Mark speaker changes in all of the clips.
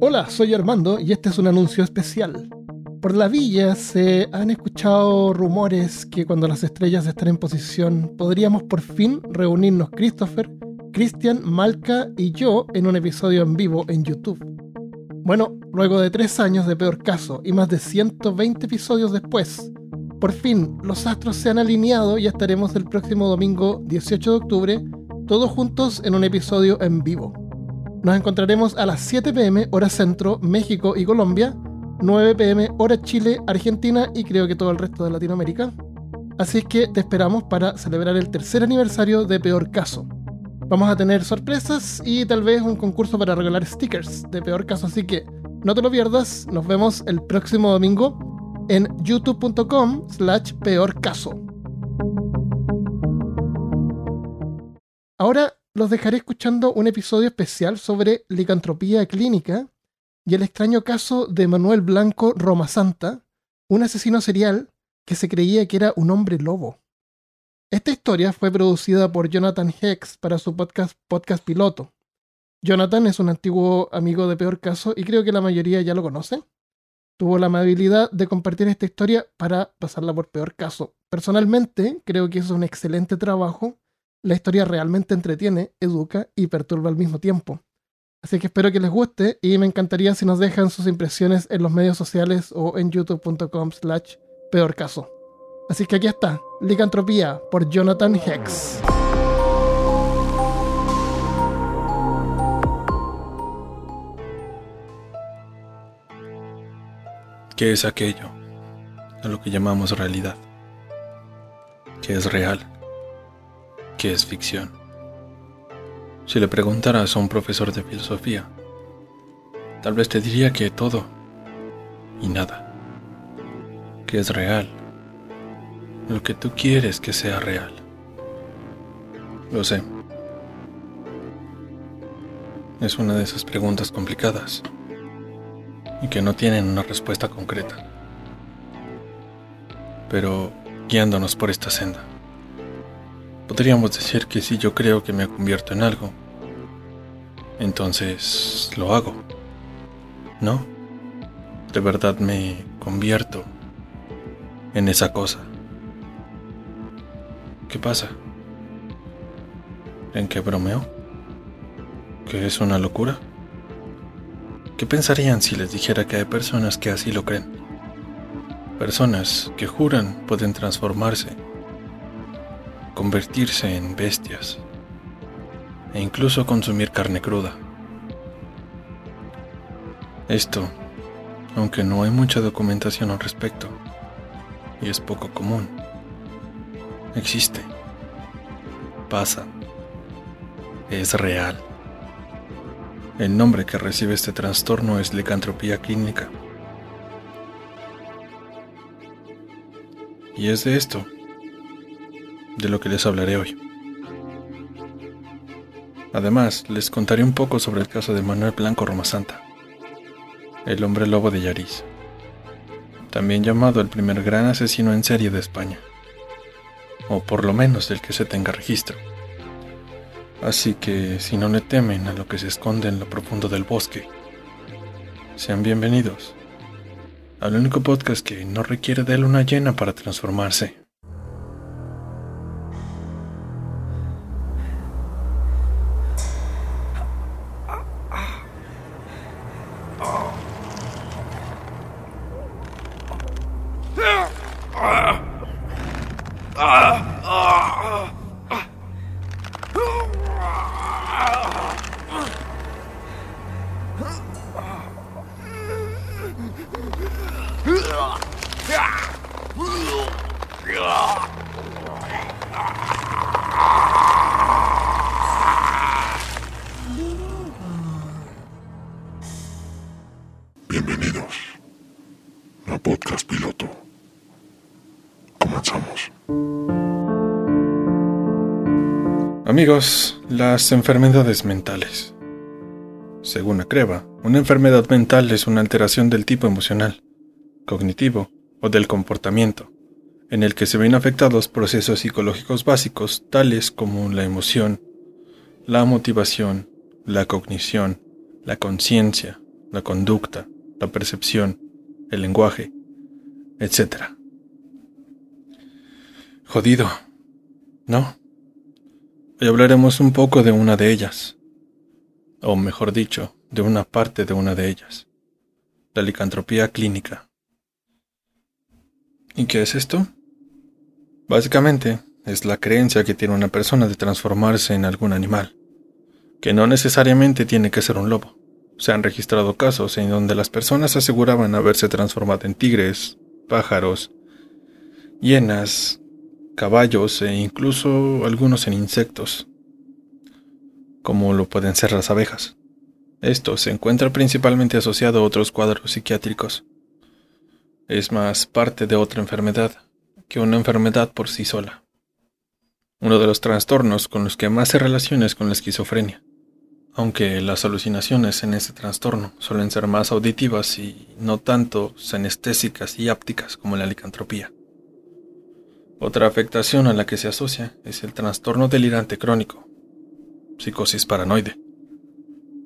Speaker 1: Hola, soy Armando y este es un anuncio especial. Por la villa se han escuchado rumores que cuando las estrellas están en posición podríamos por fin reunirnos Christopher, Christian, Malca y yo en un episodio en vivo en YouTube. Bueno, luego de tres años de peor caso y más de 120 episodios después, por fin los astros se han alineado y estaremos el próximo domingo 18 de octubre todos juntos en un episodio en vivo. Nos encontraremos a las 7 pm hora centro, México y Colombia, 9 pm hora Chile, Argentina y creo que todo el resto de Latinoamérica. Así que te esperamos para celebrar el tercer aniversario de Peor Caso. Vamos a tener sorpresas y tal vez un concurso para regalar stickers de Peor Caso, así que no te lo pierdas. Nos vemos el próximo domingo en youtube.com slash peor caso. Ahora los dejaré escuchando un episodio especial sobre licantropía clínica y el extraño caso de Manuel Blanco Roma Santa, un asesino serial que se creía que era un hombre lobo. Esta historia fue producida por Jonathan Hex para su podcast Podcast Piloto. Jonathan es un antiguo amigo de Peor Caso y creo que la mayoría ya lo conoce tuvo la amabilidad de compartir esta historia para pasarla por peor caso. Personalmente, creo que es un excelente trabajo. La historia realmente entretiene, educa y perturba al mismo tiempo. Así que espero que les guste y me encantaría si nos dejan sus impresiones en los medios sociales o en youtube.com slash peor caso. Así que aquí está, Licantropía por Jonathan Hex.
Speaker 2: ¿Qué es aquello a lo que llamamos realidad? ¿Qué es real? ¿Qué es ficción? Si le preguntaras a un profesor de filosofía, tal vez te diría que todo y nada. ¿Qué es real? Lo que tú quieres que sea real. Lo sé. Es una de esas preguntas complicadas y que no tienen una respuesta concreta. Pero guiándonos por esta senda, podríamos decir que si yo creo que me convierto en algo, entonces lo hago. ¿No? De verdad me convierto en esa cosa. ¿Qué pasa? ¿En qué bromeo? ¿Que es una locura? ¿Qué pensarían si les dijera que hay personas que así lo creen? Personas que juran pueden transformarse, convertirse en bestias e incluso consumir carne cruda. Esto, aunque no hay mucha documentación al respecto, y es poco común, existe, pasa, es real. El nombre que recibe este trastorno es licantropía clínica. Y es de esto de lo que les hablaré hoy. Además, les contaré un poco sobre el caso de Manuel Blanco Romasanta, el hombre lobo de Yariz, también llamado el primer gran asesino en serie de España, o por lo menos del que se tenga registro. Así que si no le temen a lo que se esconde en lo profundo del bosque, sean bienvenidos al único podcast que no requiere de luna llena para transformarse. Las enfermedades mentales. Según Acreva, una enfermedad mental es una alteración del tipo emocional, cognitivo o del comportamiento, en el que se ven afectados procesos psicológicos básicos tales como la emoción, la motivación, la cognición, la conciencia, la conducta, la percepción, el lenguaje, etc. Jodido, ¿no? Hoy hablaremos un poco de una de ellas, o mejor dicho, de una parte de una de ellas, la licantropía clínica. ¿Y qué es esto? Básicamente, es la creencia que tiene una persona de transformarse en algún animal, que no necesariamente tiene que ser un lobo. Se han registrado casos en donde las personas aseguraban haberse transformado en tigres, pájaros, hienas, caballos e incluso algunos en insectos, como lo pueden ser las abejas. Esto se encuentra principalmente asociado a otros cuadros psiquiátricos. Es más parte de otra enfermedad que una enfermedad por sí sola. Uno de los trastornos con los que más se relaciona es con la esquizofrenia, aunque las alucinaciones en este trastorno suelen ser más auditivas y no tanto senestésicas y ápticas como la licantropía. Otra afectación a la que se asocia es el trastorno delirante crónico, psicosis paranoide.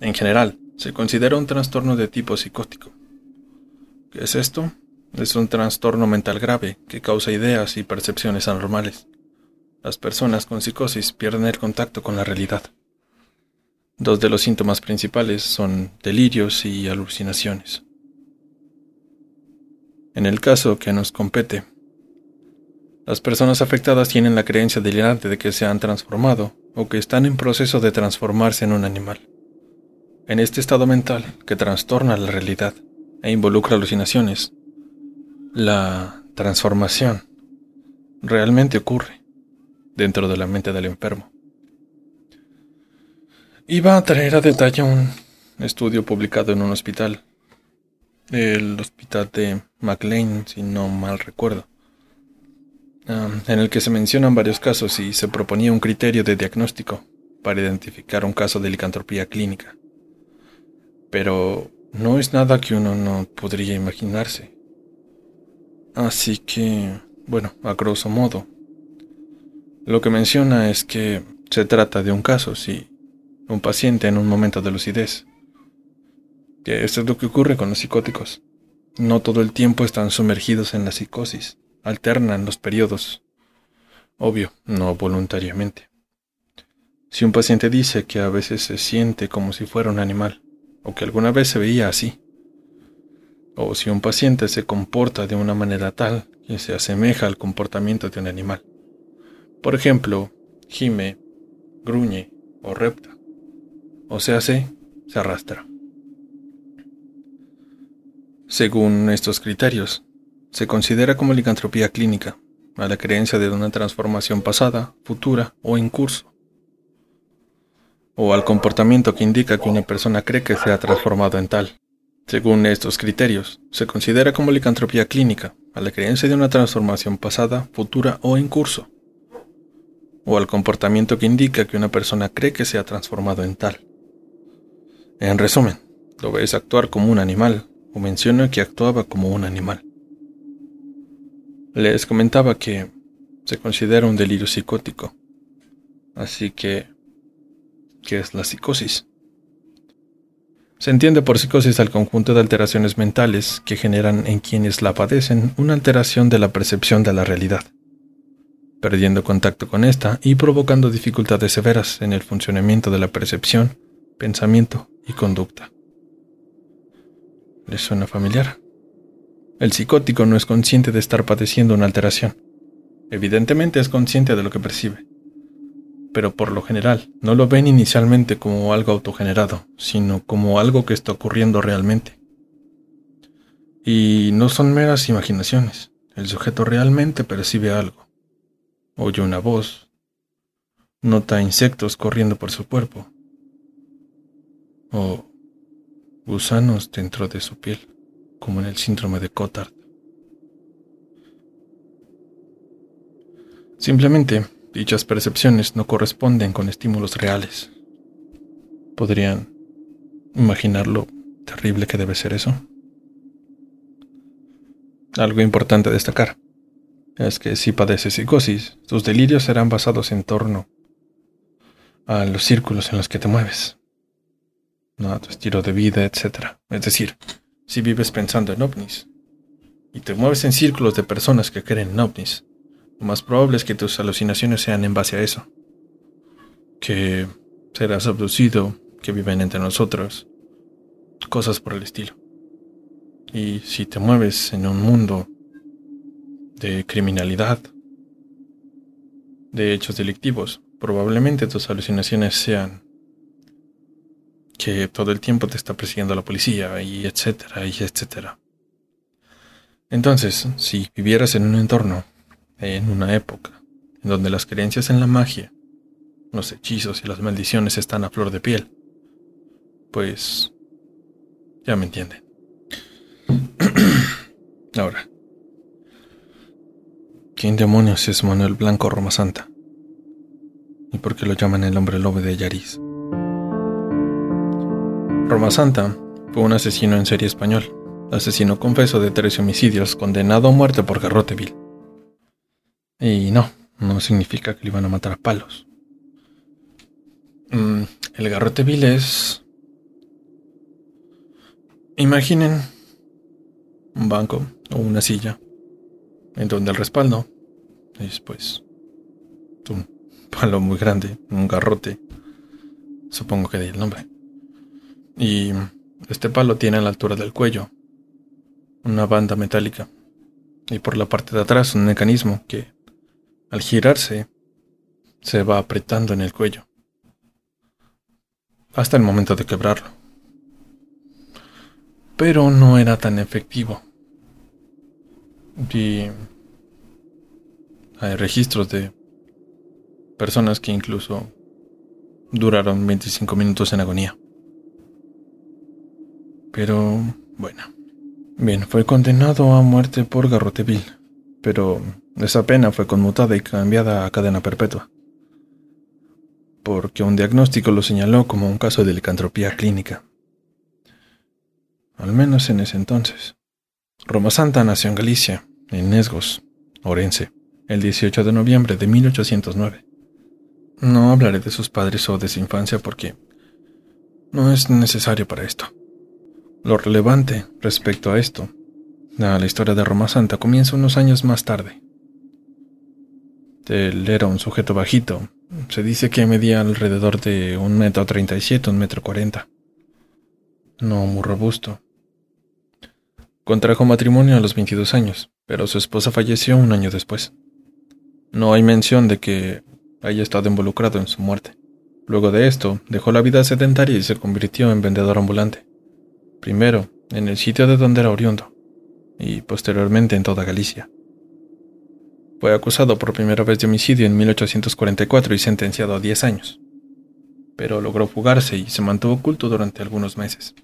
Speaker 2: En general, se considera un trastorno de tipo psicótico. ¿Qué es esto? Es un trastorno mental grave que causa ideas y percepciones anormales. Las personas con psicosis pierden el contacto con la realidad. Dos de los síntomas principales son delirios y alucinaciones. En el caso que nos compete, las personas afectadas tienen la creencia delirante de que se han transformado o que están en proceso de transformarse en un animal. En este estado mental que trastorna la realidad e involucra alucinaciones, la transformación realmente ocurre dentro de la mente del enfermo. Iba a traer a detalle un estudio publicado en un hospital, el hospital de McLean, si no mal recuerdo, en el que se mencionan varios casos y se proponía un criterio de diagnóstico para identificar un caso de licantropía clínica pero no es nada que uno no podría imaginarse. Así que, bueno, a grosso modo, lo que menciona es que se trata de un caso, sí, un paciente en un momento de lucidez. Que esto es lo que ocurre con los psicóticos. No todo el tiempo están sumergidos en la psicosis, alternan los periodos. Obvio, no voluntariamente. Si un paciente dice que a veces se siente como si fuera un animal, o que alguna vez se veía así. O si un paciente se comporta de una manera tal que se asemeja al comportamiento de un animal. Por ejemplo, gime, gruñe o repta. O se hace, se arrastra. Según estos criterios, se considera como licantropía clínica a la creencia de una transformación pasada, futura o en curso o al comportamiento que indica que una persona cree que se ha transformado en tal. Según estos criterios, se considera como licantropía clínica a la creencia de una transformación pasada, futura o en curso, o al comportamiento que indica que una persona cree que se ha transformado en tal. En resumen, lo ves actuar como un animal, o menciona que actuaba como un animal. Les comentaba que se considera un delirio psicótico, así que que es la psicosis. Se entiende por psicosis al conjunto de alteraciones mentales que generan en quienes la padecen una alteración de la percepción de la realidad, perdiendo contacto con esta y provocando dificultades severas en el funcionamiento de la percepción, pensamiento y conducta. ¿Les suena familiar? El psicótico no es consciente de estar padeciendo una alteración. Evidentemente es consciente de lo que percibe, pero por lo general no lo ven inicialmente como algo autogenerado, sino como algo que está ocurriendo realmente. Y no son meras imaginaciones, el sujeto realmente percibe algo. Oye una voz, nota insectos corriendo por su cuerpo, o gusanos dentro de su piel, como en el síndrome de Cotard. Simplemente Dichas percepciones no corresponden con estímulos reales. ¿Podrían imaginar lo terrible que debe ser eso? Algo importante a destacar es que si padeces psicosis, tus delirios serán basados en torno a los círculos en los que te mueves. a tu estilo de vida, etc. Es decir, si vives pensando en ovnis y te mueves en círculos de personas que creen en ovnis, lo más probable es que tus alucinaciones sean en base a eso. Que serás abducido, que viven entre nosotros, cosas por el estilo. Y si te mueves en un mundo de criminalidad, de hechos delictivos, probablemente tus alucinaciones sean que todo el tiempo te está persiguiendo la policía y etcétera y etcétera. Entonces, si vivieras en un entorno, en una época, en donde las creencias en la magia, los hechizos y las maldiciones están a flor de piel, pues ya me entienden. Ahora, ¿quién demonios es Manuel Blanco Roma Santa? y por qué lo llaman el hombre lobo de Yariz. Roma Santa fue un asesino en serie español, asesino confeso de tres homicidios, condenado a muerte por garrote vil. Y no, no significa que le iban a matar a palos. Mm, el garrote vil es... Imaginen un banco o una silla en donde el respaldo es pues un palo muy grande, un garrote. Supongo que de el nombre. Y este palo tiene a la altura del cuello una banda metálica. Y por la parte de atrás un mecanismo que, al girarse, se va apretando en el cuello. Hasta el momento de quebrarlo. Pero no era tan efectivo. Y hay registros de personas que incluso duraron 25 minutos en agonía. Pero, bueno. Bien, fue condenado a muerte por garrote vil, pero esa pena fue conmutada y cambiada a cadena perpetua, porque un diagnóstico lo señaló como un caso de licantropía clínica. Al menos en ese entonces. Roma Santa nació en Galicia, en Nesgos, Orense, el 18 de noviembre de 1809. No hablaré de sus padres o de su infancia porque no es necesario para esto. Lo relevante respecto a esto, a la historia de Roma Santa, comienza unos años más tarde. Él era un sujeto bajito. Se dice que medía alrededor de un metro treinta y siete, un metro cuarenta. No muy robusto. Contrajo matrimonio a los 22 años, pero su esposa falleció un año después. No hay mención de que haya estado involucrado en su muerte. Luego de esto, dejó la vida sedentaria y se convirtió en vendedor ambulante. Primero, en el sitio de donde era oriundo, y posteriormente en toda Galicia. Fue acusado por primera vez de homicidio en 1844 y sentenciado a 10 años, pero logró fugarse y se mantuvo oculto durante algunos meses.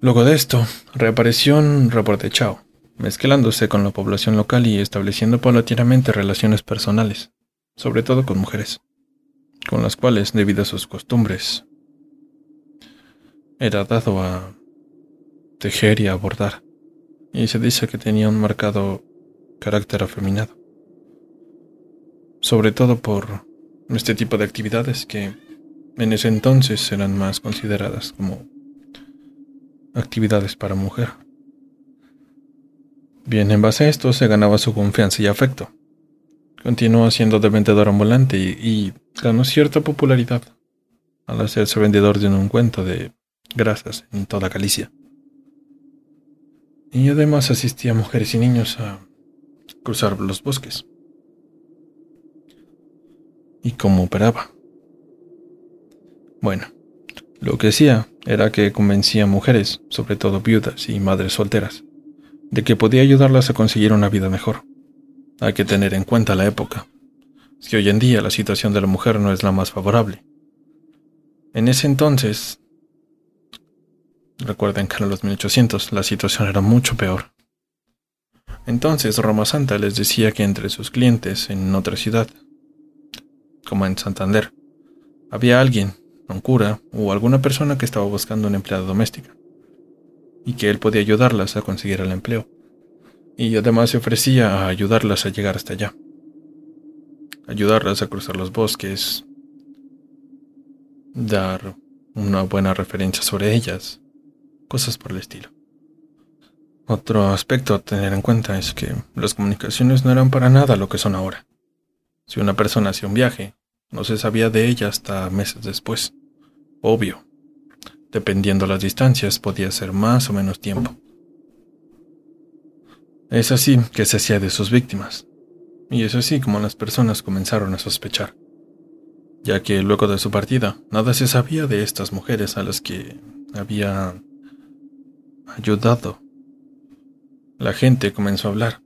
Speaker 2: Luego de esto, reapareció en Chao, mezclándose con la población local y estableciendo paulatinamente relaciones personales, sobre todo con mujeres, con las cuales, debido a sus costumbres, era dado a tejer y a bordar, y se dice que tenía un marcado carácter afeminado, sobre todo por este tipo de actividades que en ese entonces eran más consideradas como actividades para mujer. Bien, en base a esto se ganaba su confianza y afecto, Continuó siendo de vendedor ambulante y, ganó cierta popularidad al hacerse vendedor de un cuento de grasas en toda Galicia. Y además asistía a mujeres y niños a cruzar los bosques. ¿Y cómo operaba? Bueno, lo que hacía era que convencía a mujeres, sobre todo viudas y madres solteras, de que podía ayudarlas a conseguir una vida mejor. Hay que tener en cuenta la época. que hoy en día la situación de la mujer no es la más favorable. En ese entonces, recuerden que en los 1800 la situación era mucho peor. Entonces Roma Santa les decía que entre sus clientes en otra ciudad, como en Santander, había alguien, un cura o alguna persona que estaba buscando una empleada doméstica, y que él podía ayudarlas a conseguir el empleo y además se ofrecía a ayudarlas a llegar hasta allá, ayudarlas a cruzar los bosques, dar una buena referencia sobre ellas, cosas por el estilo. Otro aspecto a tener en cuenta es que las comunicaciones no eran para nada lo que son ahora. Si una persona hacía un viaje, no se sabía de ella hasta meses después. Obvio. Dependiendo las distancias, podía ser más o menos tiempo. Es así que se hacía de sus víctimas. Y es así como las personas comenzaron a sospechar, ya que luego de su partida nada se sabía de estas mujeres a las que había ayudado. La gente comenzó a hablar.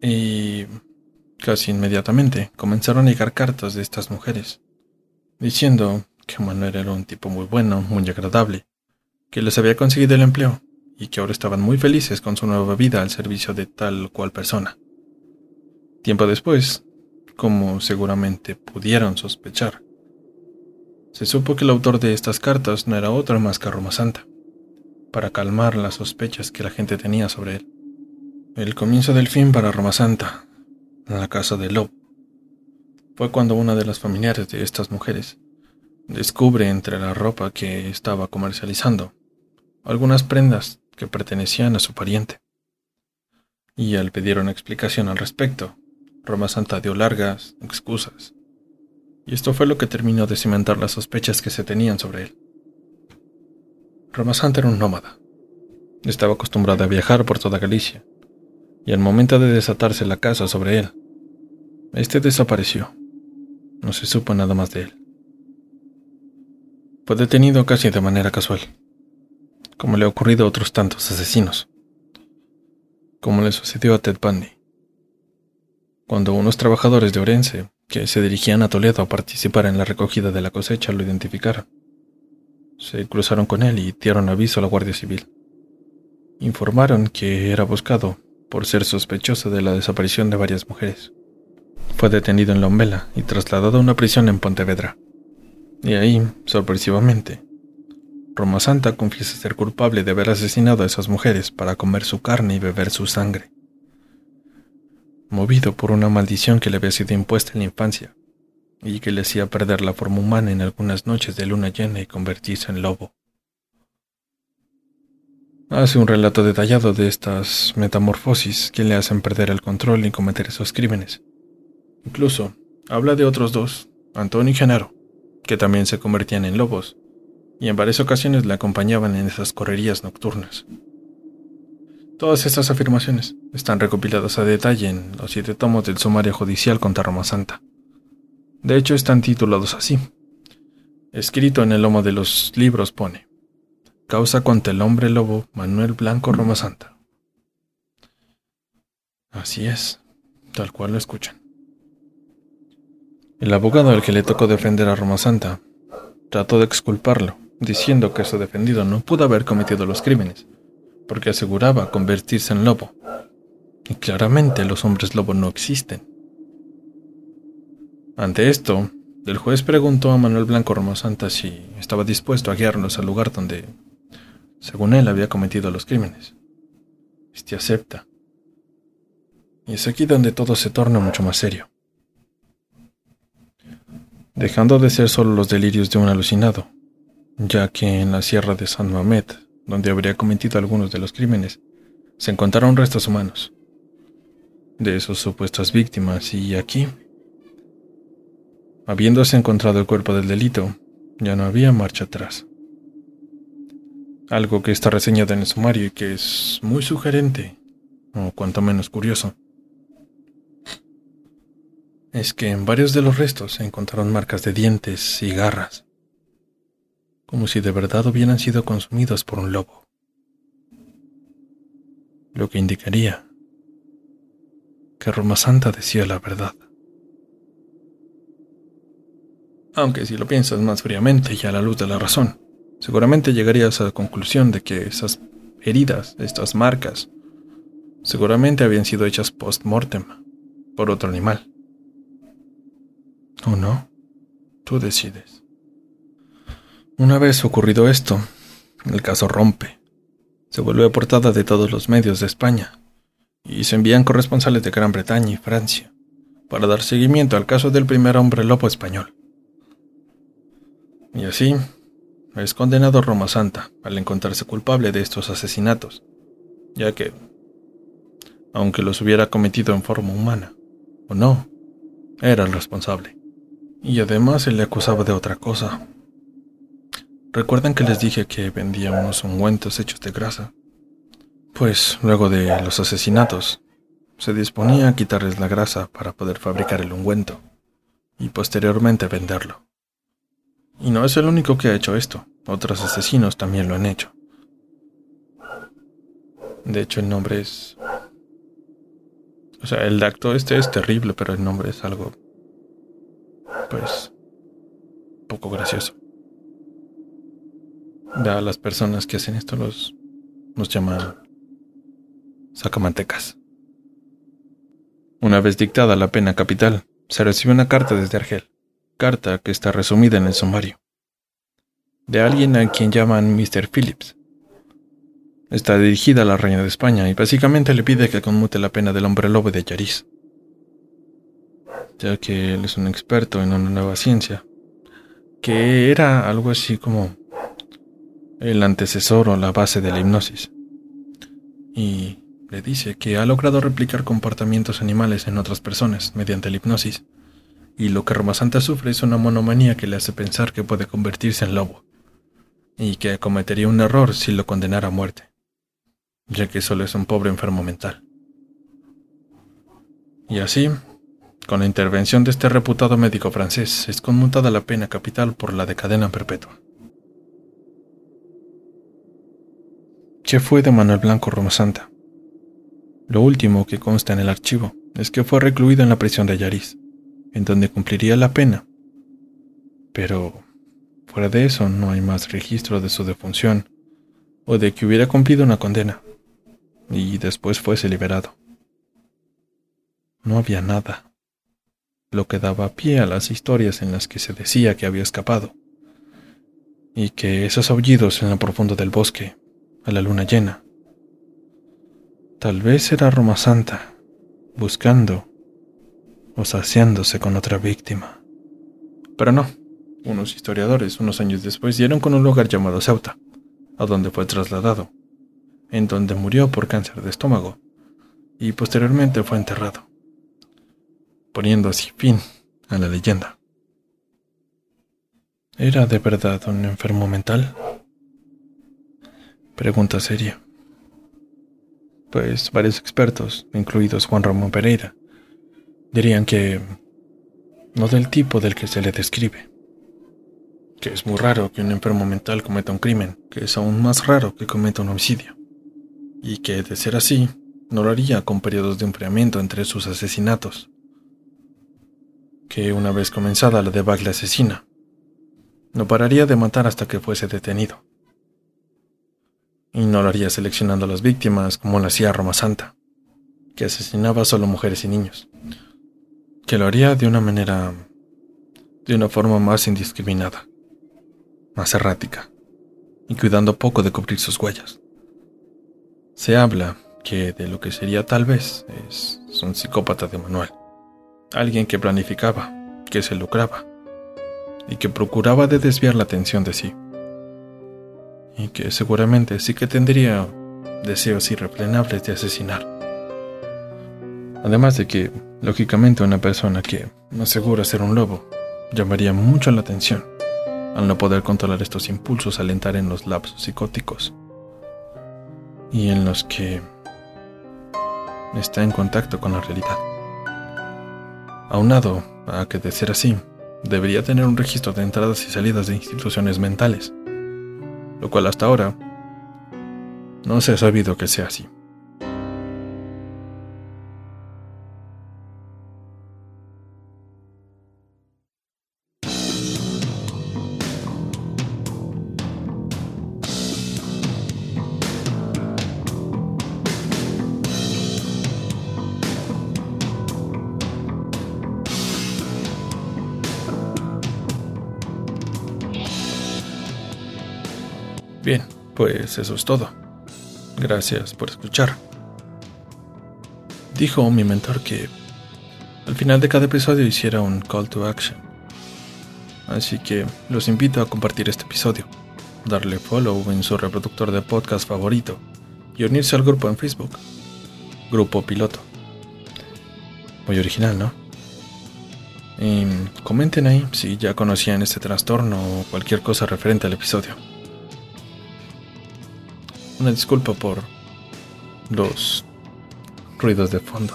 Speaker 2: Y casi inmediatamente comenzaron a llegar cartas de estas mujeres, diciendo que Manuel era un tipo muy bueno, muy agradable, que les había conseguido el empleo y que ahora estaban muy felices con su nueva vida al servicio de tal o cual persona. Tiempo después, como seguramente pudieron sospechar, se supo que el autor de estas cartas no era otro más que Roma Santa, para calmar las sospechas que la gente tenía sobre él. El comienzo del fin para Roma Santa, en la casa de Lob, fue cuando una de las familiares de estas mujeres descubre entre la ropa que estaba comercializando algunas prendas que pertenecían a su pariente. Y al pedir una explicación al respecto, Roma Santa dio largas excusas. Y esto fue lo que terminó de cimentar las sospechas que se tenían sobre él. Roma Santa era un nómada. Estaba acostumbrada a viajar por toda Galicia, y al momento de desatarse la casa sobre él, este desapareció. No se supo nada más de él. Fue detenido casi de manera casual, como le ha ocurrido a otros tantos asesinos, como le sucedió a Ted Bundy cuando unos trabajadores de Orense, que se dirigían a Toledo a participar en la recogida de la cosecha, lo identificaron. Se cruzaron con él y dieron aviso a la Guardia Civil. Informaron que era buscado por ser sospechoso de la desaparición de varias mujeres. Fue detenido en Lombela y trasladado a una prisión en Pontevedra. Y ahí, sorpresivamente, Roma Santa confiesa ser culpable de haber asesinado a esas mujeres para comer su carne y beber su sangre movido por una maldición que le había sido impuesta en la infancia y que le hacía perder la forma humana en algunas noches de luna llena y convertirse en lobo. Hace un relato detallado de estas metamorfosis que le hacen perder el control y cometer esos crímenes. Incluso habla de otros dos, Antonio y Genaro, que también se convertían en lobos, y en varias ocasiones le acompañaban en esas correrías nocturnas. Todas estas afirmaciones están recopiladas a detalle en los siete tomos del sumario judicial contra Roma Santa. De hecho, están titulados así. Escrito en el lomo de los libros pone, Causa contra el hombre lobo Manuel Blanco Roma Santa. Así es, tal cual lo escuchan. El abogado al que le tocó defender a Roma Santa trató de exculparlo, diciendo que su defendido no pudo haber cometido los crímenes, porque aseguraba convertirse en lobo. Y claramente los hombres lobo no existen. Ante esto, el juez preguntó a Manuel Blanco Romosanta si estaba dispuesto a guiarnos al lugar donde, según él, había cometido los crímenes. Este acepta. Y es aquí donde todo se torna mucho más serio. Dejando de ser solo los delirios de un alucinado, ya que en la sierra de San Mamet donde habría cometido algunos de los crímenes, se encontraron restos humanos de sus supuestas víctimas y aquí, habiéndose encontrado el cuerpo del delito, ya no había marcha atrás. Algo que está reseñado en el sumario y que es muy sugerente, o cuanto menos curioso, es que en varios de los restos se encontraron marcas de dientes y garras como si de verdad hubieran sido consumidos por un lobo, lo que indicaría que Roma Santa decía la verdad. Aunque si lo piensas más fríamente y a la luz de la razón, seguramente llegarías a la conclusión de que esas heridas, estas marcas, seguramente habían sido hechas post-mortem por otro animal. ¿O no? Tú decides. Una vez ocurrido esto, el caso rompe. Se vuelve a portada de todos los medios de España y se envían corresponsales de Gran Bretaña y Francia para dar seguimiento al caso del primer hombre lobo español. Y así, es condenado Roma Santa al encontrarse culpable de estos asesinatos, ya que, aunque los hubiera cometido en forma humana, o no, era el responsable. Y además se le acusaba de otra cosa. ¿Recuerdan que les dije que vendía unos ungüentos hechos de grasa? Pues luego de los asesinatos, se disponía a quitarles la grasa para poder fabricar el ungüento y posteriormente venderlo. Y no es el único que ha hecho esto, otros asesinos también lo han hecho. De hecho, el nombre es... O sea, el acto este es terrible, pero el nombre es algo... Pues... poco gracioso. A las personas que hacen esto los... nos llaman... sacamantecas. Una vez dictada la pena capital, se recibe una carta desde Argel, carta que está resumida en el sumario, de alguien a quien llaman Mr. Phillips. Está dirigida a la reina de España y básicamente le pide que conmute la pena del hombre lobo de Yaris, ya que él es un experto en una nueva ciencia, que era algo así como el antecesor o la base de la hipnosis. Y le dice que ha logrado replicar comportamientos animales en otras personas mediante la hipnosis, y lo que Roma Santa sufre es una monomanía que le hace pensar que puede convertirse en lobo, y que cometería un error si lo condenara a muerte, ya que solo es un pobre enfermo mental. Y así, con la intervención de este reputado médico francés, es conmutada la pena capital por la de cadena perpetua. ¿Qué fue de Manuel Blanco Roma Santa? Lo último que consta en el archivo es que fue recluido en la prisión de Ayariz, en donde cumpliría la pena. Pero fuera de eso no hay más registro de su defunción o de que hubiera cumplido una condena y después fuese liberado. No había nada, lo que daba pie a las historias en las que se decía que había escapado y que esos aullidos en lo profundo del bosque, a la luna llena, Tal vez era Roma Santa, buscando o saciándose con otra víctima. Pero no, unos historiadores unos años después dieron con un lugar llamado Ceuta, a donde fue trasladado, en donde murió por cáncer de estómago, y posteriormente fue enterrado, poniendo así fin a la leyenda. ¿Era de verdad un enfermo mental? Pregunta seria pues varios expertos, incluidos Juan Ramón Pereira, dirían que no del tipo del que se le describe. Que es muy raro que un enfermo mental cometa un crimen, que es aún más raro que cometa un homicidio. Y que, de ser así, no lo haría con periodos de enfriamiento entre sus asesinatos. Que una vez comenzada la debacle asesina, no pararía de matar hasta que fuese detenido y no lo haría seleccionando las víctimas como lo hacía Roma Santa, que asesinaba solo mujeres y niños, que lo haría de una manera, de una forma más indiscriminada, más errática, y cuidando poco de cubrir sus huellas. Se habla que de lo que sería tal vez es un psicópata de manual, alguien que planificaba, que se lucraba, y que procuraba de desviar la atención de sí y que seguramente sí que tendría deseos irrefrenables de asesinar. Además de que, lógicamente, una persona que asegura ser un lobo llamaría mucho la atención al no poder controlar estos impulsos al entrar en los lapsos psicóticos y en los que está en contacto con la realidad. Aunado a que de ser así, debería tener un registro de entradas y salidas de instituciones mentales lo cual hasta ahora no se ha sabido que sea así. Pues eso es todo. Gracias por escuchar. Dijo mi mentor que al final de cada episodio hiciera un call to action. Así que los invito a compartir este episodio, darle follow en su reproductor de podcast favorito y unirse al grupo en Facebook. Grupo Piloto. Muy original, ¿no? Y comenten ahí si ya conocían este trastorno o cualquier cosa referente al episodio. Una disculpa por los ruidos de fondo.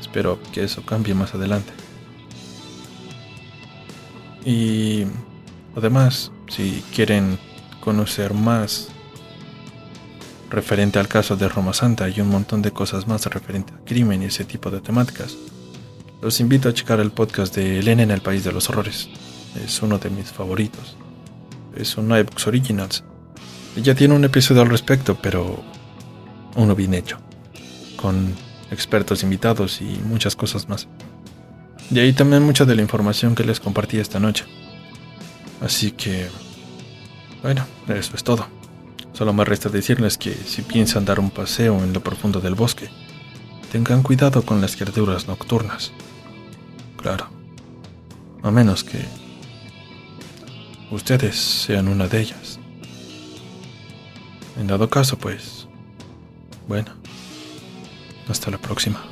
Speaker 2: Espero que eso cambie más adelante. Y además, si quieren conocer más referente al caso de Roma Santa y un montón de cosas más referente al crimen y ese tipo de temáticas, los invito a checar el podcast de Elena en el País de los Horrores. Es uno de mis favoritos. Es un iBooks Originals. Ya tiene un episodio al respecto, pero uno bien hecho. Con expertos invitados y muchas cosas más. De ahí también mucha de la información que les compartí esta noche. Así que... Bueno, eso es todo. Solo me resta decirles que si piensan dar un paseo en lo profundo del bosque, tengan cuidado con las criaturas nocturnas. Claro. A menos que ustedes sean una de ellas. En dado caso, pues... Bueno. Hasta la próxima.